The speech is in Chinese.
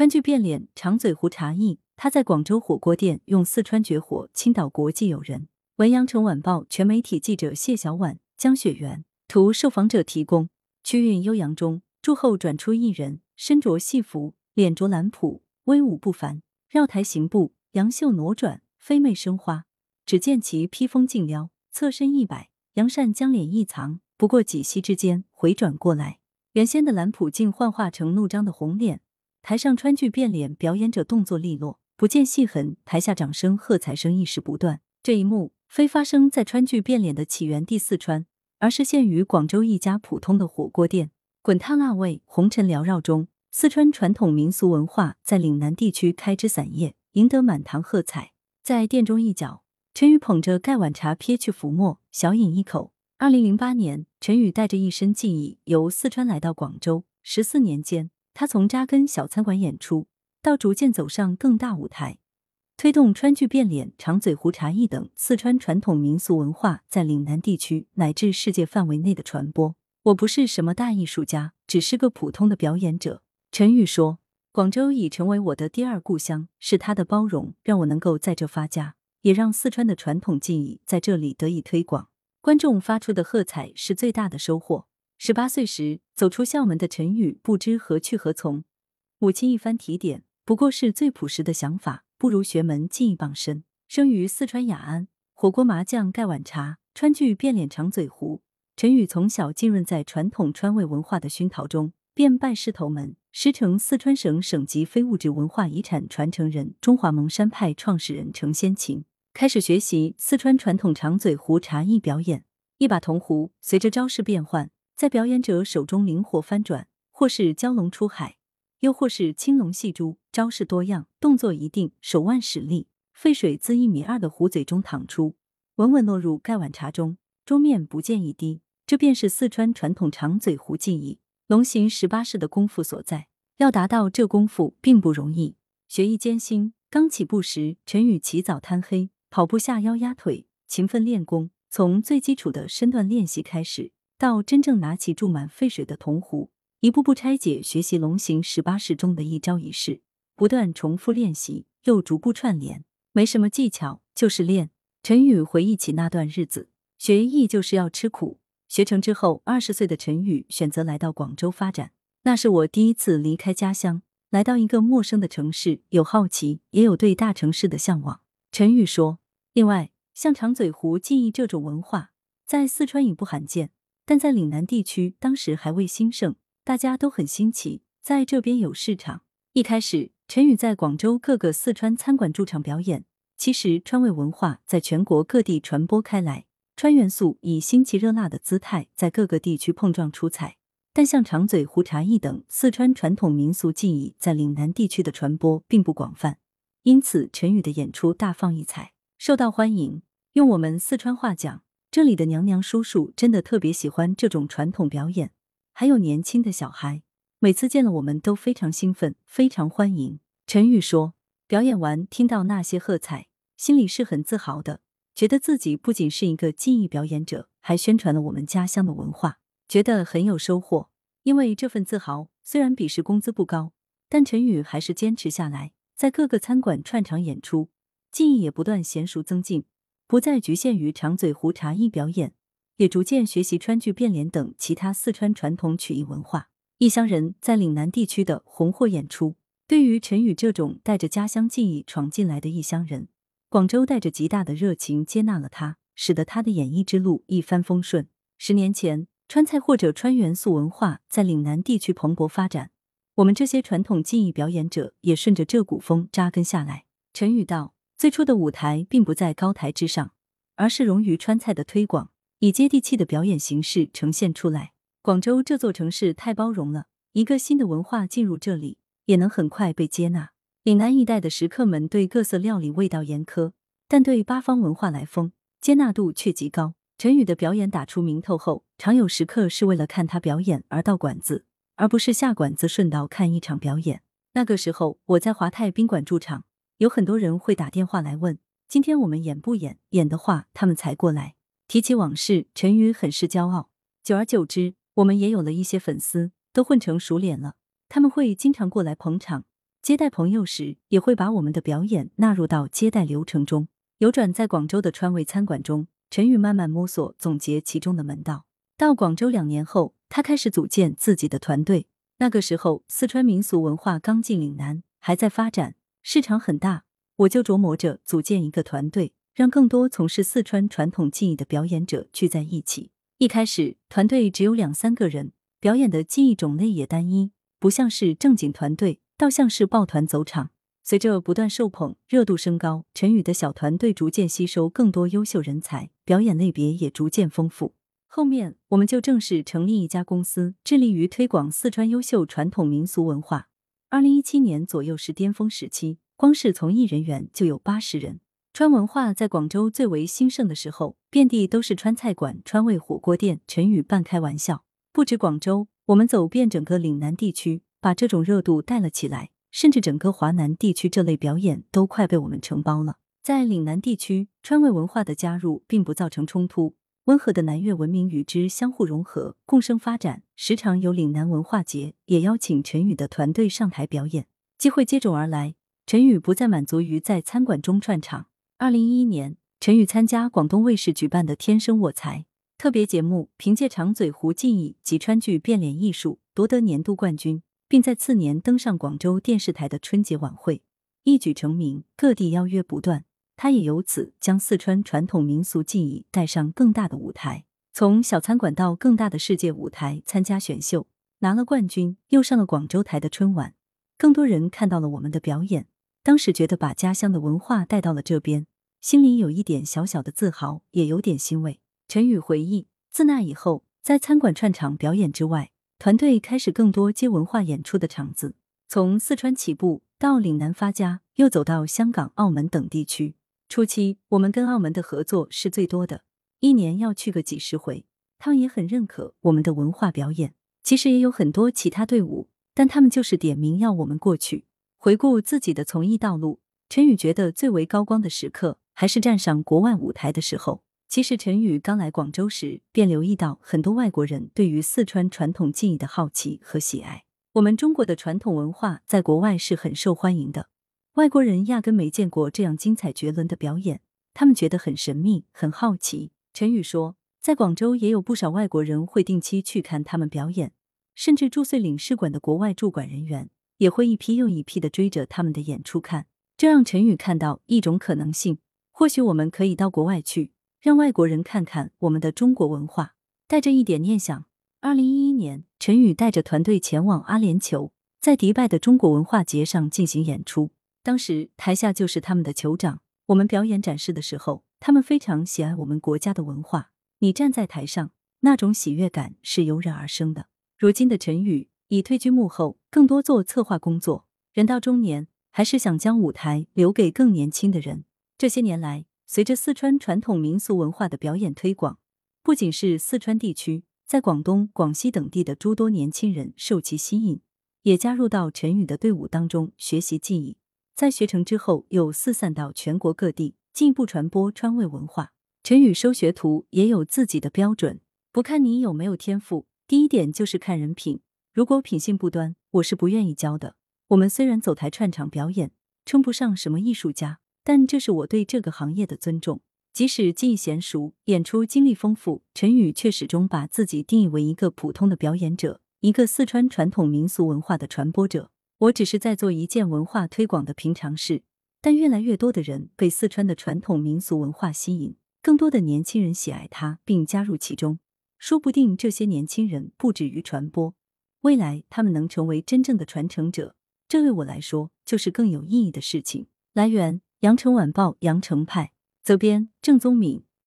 川剧变脸长嘴胡茶艺，他在广州火锅店用四川绝活倾倒国际友人。文阳城晚报全媒体记者谢小婉、江雪媛图，受访者提供。曲韵悠扬中，柱后转出一人，身着戏服，脸着蓝普，威武不凡。绕台行步，杨袖挪转，飞媚生花。只见其披风尽撩，侧身一摆，杨扇将脸一藏，不过几息之间回转过来，原先的蓝普竟幻化成怒张的红脸。台上川剧变脸表演者动作利落，不见戏痕，台下掌声喝彩声一时不断。这一幕非发生在川剧变脸的起源地四川，而是现于广州一家普通的火锅店。滚烫辣味，红尘缭绕中，四川传统民俗文化在岭南地区开枝散叶，赢得满堂喝彩。在店中一角。陈宇捧着盖碗茶，撇去浮沫，小饮一口。二零零八年，陈宇带着一身技艺由四川来到广州。十四年间，他从扎根小餐馆演出，到逐渐走上更大舞台，推动川剧变脸、长嘴胡茶艺等四川传统民俗文化在岭南地区乃至世界范围内的传播。我不是什么大艺术家，只是个普通的表演者。陈宇说：“广州已成为我的第二故乡，是他的包容让我能够在这发家。”也让四川的传统技艺在这里得以推广，观众发出的喝彩是最大的收获。十八岁时走出校门的陈宇不知何去何从，母亲一番提点，不过是最朴实的想法：不如学门技艺傍身。生于四川雅安，火锅麻酱盖碗茶，川剧变脸长嘴胡。陈宇从小浸润在传统川味文化的熏陶中，便拜师头门，师承四川省省级非物质文化遗产传承人、中华蒙山派创始人程先琴。开始学习四川传统长嘴胡茶艺表演，一把铜壶随着招式变换，在表演者手中灵活翻转，或是蛟龙出海，又或是青龙戏珠，招式多样，动作一定，手腕使力，沸水自一米二的壶嘴中淌出，稳稳落入盖碗茶中，桌面不见一滴。这便是四川传统长嘴壶技艺龙行十八式的功夫所在。要达到这功夫并不容易，学艺艰辛。刚起步时，陈宇起早贪黑。跑步下腰压腿，勤奋练功，从最基础的身段练习开始，到真正拿起注满沸水的铜壶，一步步拆解学习龙行十八式中的一招一式，不断重复练习，又逐步串联，没什么技巧，就是练。陈宇回忆起那段日子，学艺就是要吃苦。学成之后，二十岁的陈宇选择来到广州发展，那是我第一次离开家乡，来到一个陌生的城市，有好奇，也有对大城市的向往。陈宇说。另外，像长嘴胡技艺这种文化，在四川已不罕见，但在岭南地区当时还未兴盛，大家都很新奇，在这边有市场。一开始，陈宇在广州各个四川餐馆驻场表演。其实，川味文化在全国各地传播开来，川元素以新奇热辣的姿态在各个地区碰撞出彩。但像长嘴胡茶艺等四川传统民俗技艺在岭南地区的传播并不广泛，因此陈宇的演出大放异彩。受到欢迎，用我们四川话讲，这里的娘娘叔叔真的特别喜欢这种传统表演，还有年轻的小孩，每次见了我们都非常兴奋，非常欢迎。陈宇说，表演完听到那些喝彩，心里是很自豪的，觉得自己不仅是一个技艺表演者，还宣传了我们家乡的文化，觉得很有收获。因为这份自豪，虽然比试工资不高，但陈宇还是坚持下来，在各个餐馆串场演出。技艺也不断娴熟增进，不再局限于长嘴胡茶艺表演，也逐渐学习川剧变脸等其他四川传统曲艺文化。异乡人在岭南地区的红火演出，对于陈宇这种带着家乡记忆闯进来的异乡人，广州带着极大的热情接纳了他，使得他的演艺之路一帆风顺。十年前，川菜或者川元素文化在岭南地区蓬勃发展，我们这些传统技艺表演者也顺着这股风扎根下来。陈宇道。最初的舞台并不在高台之上，而是融于川菜的推广，以接地气的表演形式呈现出来。广州这座城市太包容了，一个新的文化进入这里，也能很快被接纳。岭南一带的食客们对各色料理味道严苛，但对八方文化来风接纳度却极高。陈宇的表演打出名头后，常有食客是为了看他表演而到馆子，而不是下馆子顺道看一场表演。那个时候，我在华泰宾馆驻场。有很多人会打电话来问，今天我们演不演？演的话，他们才过来。提起往事，陈宇很是骄傲。久而久之，我们也有了一些粉丝，都混成熟脸了。他们会经常过来捧场，接待朋友时也会把我们的表演纳入到接待流程中。游转在广州的川味餐馆中，陈宇慢慢摸索总结其中的门道。到广州两年后，他开始组建自己的团队。那个时候，四川民俗文化刚进岭南，还在发展，市场很大。我就琢磨着组建一个团队，让更多从事四川传统技艺的表演者聚在一起。一开始，团队只有两三个人，表演的技艺种类也单一，不像是正经团队，倒像是抱团走场。随着不断受捧，热度升高，陈宇的小团队逐渐吸收更多优秀人才，表演类别也逐渐丰富。后面我们就正式成立一家公司，致力于推广四川优秀传统民俗文化。二零一七年左右是巅峰时期，光是从艺人员就有八十人。川文化在广州最为兴盛的时候，遍地都是川菜馆、川味火锅店。陈宇半开玩笑，不止广州，我们走遍整个岭南地区，把这种热度带了起来，甚至整个华南地区这类表演都快被我们承包了。在岭南地区，川味文化的加入并不造成冲突。温和的南粤文明与之相互融合，共生发展。时常有岭南文化节，也邀请陈宇的团队上台表演，机会接踵而来。陈宇不再满足于在餐馆中串场。二零一一年，陈宇参加广东卫视举办的《天生我材》特别节目，凭借长嘴胡技艺及川剧变脸艺术夺得年度冠军，并在次年登上广州电视台的春节晚会，一举成名，各地邀约不断。他也由此将四川传统民俗技艺带上更大的舞台，从小餐馆到更大的世界舞台参加选秀，拿了冠军，又上了广州台的春晚，更多人看到了我们的表演。当时觉得把家乡的文化带到了这边，心里有一点小小的自豪，也有点欣慰。陈宇回忆，自那以后，在餐馆串场表演之外，团队开始更多接文化演出的场子，从四川起步，到岭南发家，又走到香港、澳门等地区。初期，我们跟澳门的合作是最多的，一年要去个几十回。他们也很认可我们的文化表演。其实也有很多其他队伍，但他们就是点名要我们过去。回顾自己的从艺道路，陈宇觉得最为高光的时刻还是站上国外舞台的时候。其实陈宇刚来广州时，便留意到很多外国人对于四川传统技艺的好奇和喜爱。我们中国的传统文化在国外是很受欢迎的。外国人压根没见过这样精彩绝伦的表演，他们觉得很神秘、很好奇。陈宇说，在广州也有不少外国人会定期去看他们表演，甚至驻穗领事馆的国外驻馆人员也会一批又一批的追着他们的演出看。这让陈宇看到一种可能性：或许我们可以到国外去，让外国人看看我们的中国文化。带着一点念想，二零一一年，陈宇带着团队前往阿联酋，在迪拜的中国文化节上进行演出。当时台下就是他们的酋长，我们表演展示的时候，他们非常喜爱我们国家的文化。你站在台上，那种喜悦感是油然而生的。如今的陈宇已退居幕后，更多做策划工作。人到中年，还是想将舞台留给更年轻的人。这些年来，随着四川传统民俗文化的表演推广，不仅是四川地区，在广东、广西等地的诸多年轻人受其吸引，也加入到陈宇的队伍当中学习技艺。在学成之后，又四散到全国各地，进一步传播川味文化。陈宇收学徒也有自己的标准，不看你有没有天赋，第一点就是看人品。如果品性不端，我是不愿意教的。我们虽然走台串场表演，称不上什么艺术家，但这是我对这个行业的尊重。即使技艺娴熟，演出经历丰富，陈宇却始终把自己定义为一个普通的表演者，一个四川传统民俗文化的传播者。我只是在做一件文化推广的平常事，但越来越多的人被四川的传统民俗文化吸引，更多的年轻人喜爱它并加入其中。说不定这些年轻人不止于传播，未来他们能成为真正的传承者，这对我来说就是更有意义的事情。来源：羊城晚报羊城派，责编：郑宗敏。